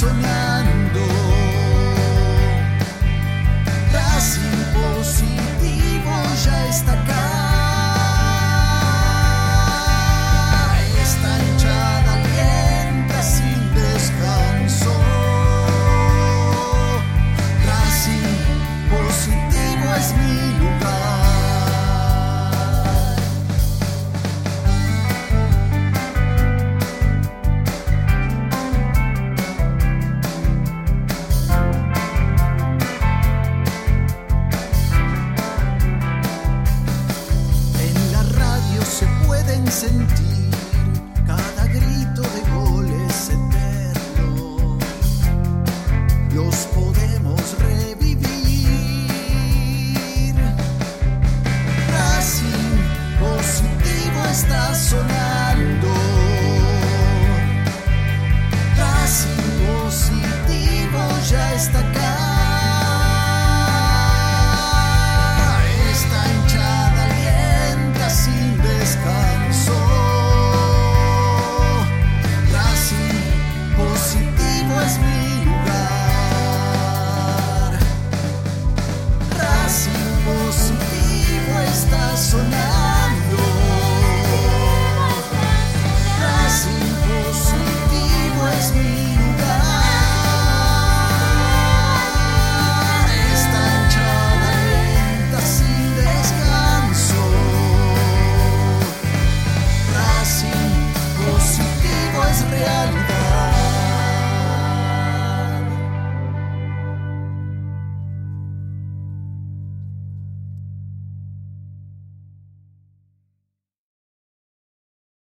soñar. sentir cada grito de goles eternos. Los poderes barrial.